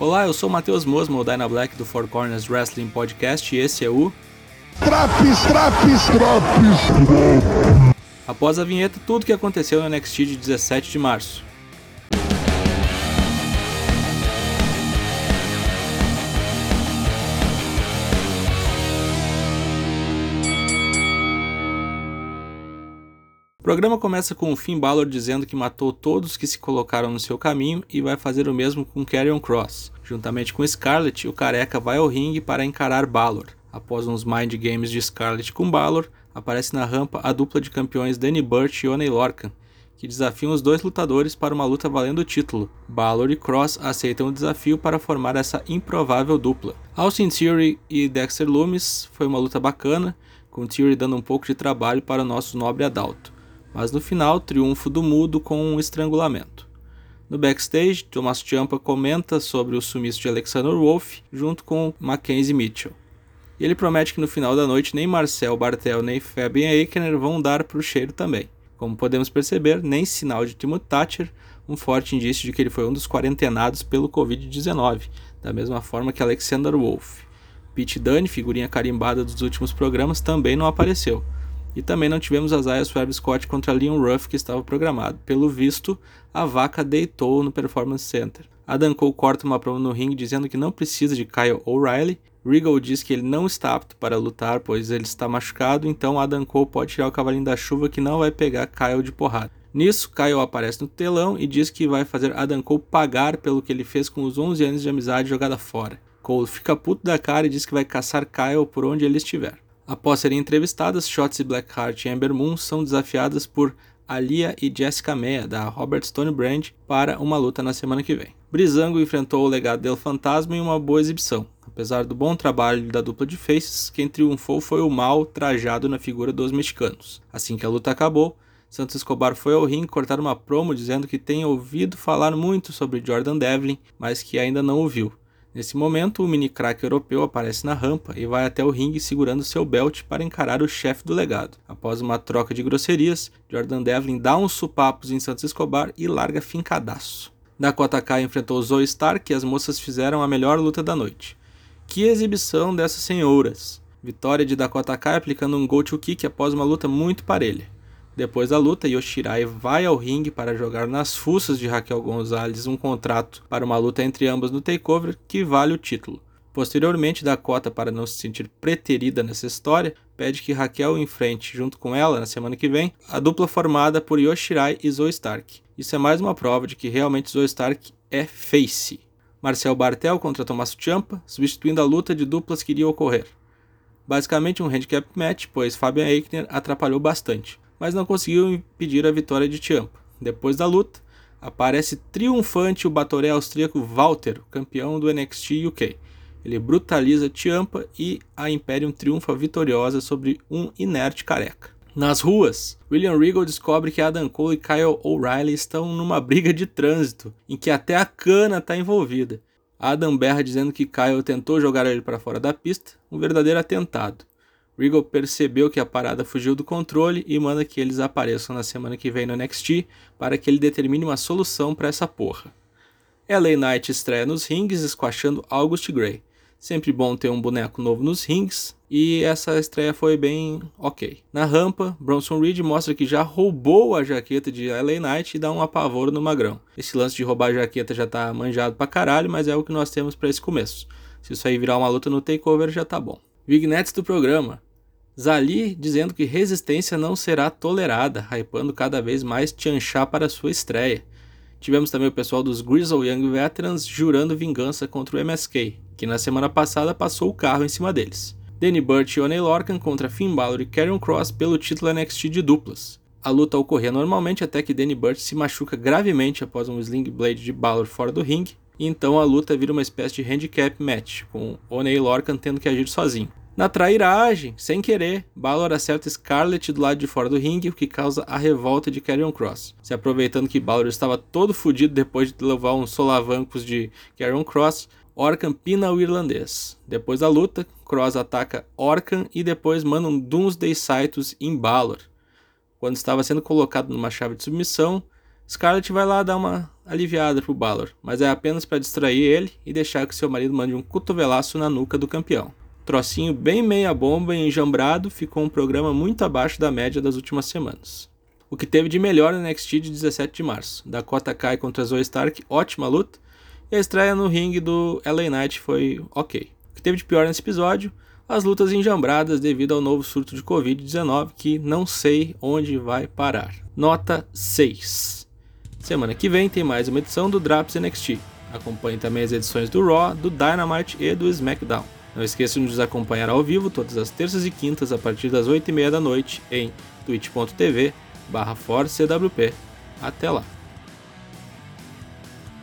Olá, eu sou o Matheus Mosmo, o Dyna Black do Four Corners Wrestling Podcast e esse é o. Traps, traps, traps! Após a vinheta, tudo que aconteceu no NXT de 17 de março. Programa começa com o Finn Balor dizendo que matou todos que se colocaram no seu caminho e vai fazer o mesmo com Karrion Cross. Juntamente com Scarlett, o careca vai ao ringue para encarar Balor. Após uns mind games de Scarlett com Balor, aparece na rampa a dupla de campeões Danny Burch e Oney Lorcan, que desafiam os dois lutadores para uma luta valendo o título. Balor e Cross aceitam o desafio para formar essa improvável dupla. Austin Theory e Dexter Loomis foi uma luta bacana, com Theory dando um pouco de trabalho para o nosso nobre Adalto mas no final, triunfo do mudo com um estrangulamento. No backstage, Thomas Ciampa comenta sobre o sumiço de Alexander Wolf junto com Mackenzie Mitchell. E ele promete que no final da noite nem Marcel Bartel nem Fabian Eichner vão dar para o cheiro também. Como podemos perceber, nem sinal de Timothy Thatcher, um forte indício de que ele foi um dos quarentenados pelo Covid-19, da mesma forma que Alexander Wolf. Pete Dunne, figurinha carimbada dos últimos programas, também não apareceu. E também não tivemos as aias Swerve Scott contra Leon Ruff que estava programado. Pelo visto, a vaca deitou no Performance Center. Adam Cole corta uma promo no ringue dizendo que não precisa de Kyle O'Reilly. Regal diz que ele não está apto para lutar, pois ele está machucado, então Adam Cole pode tirar o cavalinho da chuva que não vai pegar Kyle de porrada. Nisso, Kyle aparece no telão e diz que vai fazer Adam Cole pagar pelo que ele fez com os 11 anos de amizade jogada fora. Cole fica puto da cara e diz que vai caçar Kyle por onde ele estiver. Após serem entrevistadas, Shotzi Blackheart e Amber Moon são desafiadas por Alia e Jessica Mea, da Robert Stone Brand, para uma luta na semana que vem. Brizango enfrentou o legado del Fantasma em uma boa exibição. Apesar do bom trabalho da dupla de faces, quem triunfou foi o mal trajado na figura dos mexicanos. Assim que a luta acabou, Santos Escobar foi ao ringue cortar uma promo dizendo que tem ouvido falar muito sobre Jordan Devlin, mas que ainda não o viu. Nesse momento, o mini crack europeu aparece na rampa e vai até o ringue segurando seu belt para encarar o chefe do legado. Após uma troca de grosserias, Jordan Devlin dá uns supapos em Santos Escobar e larga fincadaço. Dakota Kai enfrentou Zoe Stark e as moças fizeram a melhor luta da noite. Que exibição dessas senhoras! Vitória de Dakota Kai aplicando um go to kick após uma luta muito parelha. Depois da luta, Yoshirai vai ao ringue para jogar nas fuças de Raquel Gonzalez um contrato para uma luta entre ambas no takeover que vale o título. Posteriormente, Dakota, para não se sentir preterida nessa história, pede que Raquel enfrente, junto com ela, na semana que vem, a dupla formada por Yoshirai e Zoe Stark. Isso é mais uma prova de que realmente Zoe Stark é face. Marcel Bartel contra Tommaso Ciampa, substituindo a luta de duplas que iria ocorrer. Basicamente um handicap match, pois Fabian Eichner atrapalhou bastante mas não conseguiu impedir a vitória de Ciampa. Depois da luta, aparece triunfante o batoré austríaco Walter, campeão do NXT UK. Ele brutaliza Ciampa e a Imperium triunfa vitoriosa sobre um inerte careca. Nas ruas, William Regal descobre que Adam Cole e Kyle O'Reilly estão numa briga de trânsito, em que até a cana está envolvida. Adam berra dizendo que Kyle tentou jogar ele para fora da pista, um verdadeiro atentado. Regal percebeu que a parada fugiu do controle e manda que eles apareçam na semana que vem no NXT para que ele determine uma solução para essa porra. LA Knight estreia nos rings, esquachando August Gray. Sempre bom ter um boneco novo nos rings, e essa estreia foi bem ok. Na rampa, Bronson Reed mostra que já roubou a jaqueta de LA Knight e dá um apavoro no magrão. Esse lance de roubar a jaqueta já tá manjado pra caralho, mas é o que nós temos para esse começo. Se isso aí virar uma luta no takeover, já tá bom. Vignettes do programa. Zali dizendo que resistência não será tolerada, hypando cada vez mais Tianxia para sua estreia. Tivemos também o pessoal dos Grizzle Young Veterans jurando vingança contra o MSK, que na semana passada passou o carro em cima deles. Danny Burch e Oney Lorcan contra Finn Balor e Karrion Cross pelo título NXT de duplas. A luta ocorria normalmente até que Danny Burch se machuca gravemente após um Sling Blade de Balor fora do ringue, e então a luta vira uma espécie de handicap match, com Oney Lorcan tendo que agir sozinho. Na trairagem, sem querer, Balor acerta Scarlett do lado de fora do ringue, o que causa a revolta de Karrion Cross. Se aproveitando que Balor estava todo fodido depois de levar uns solavancos de Karrion Cross, Orkan pina o irlandês. Depois da luta, Cross ataca Orkan e depois manda um Doomsday Saitos em Balor. Quando estava sendo colocado numa chave de submissão, Scarlett vai lá dar uma aliviada pro Balor, mas é apenas para distrair ele e deixar que seu marido mande um cotovelaço na nuca do campeão. Trocinho bem meia bomba e enjambrado ficou um programa muito abaixo da média das últimas semanas. O que teve de melhor no NXT de 17 de março. Dakota Kai contra Zoe Stark, ótima luta. E a estreia no ringue do LA Knight foi ok. O que teve de pior nesse episódio? As lutas enjambradas devido ao novo surto de Covid-19 que não sei onde vai parar. Nota 6. Semana que vem tem mais uma edição do Drops NXT. Acompanhe também as edições do Raw, do Dynamite e do SmackDown. Não esqueçam de nos acompanhar ao vivo todas as terças e quintas a partir das 8h30 da noite em twitch.tv barra Até lá!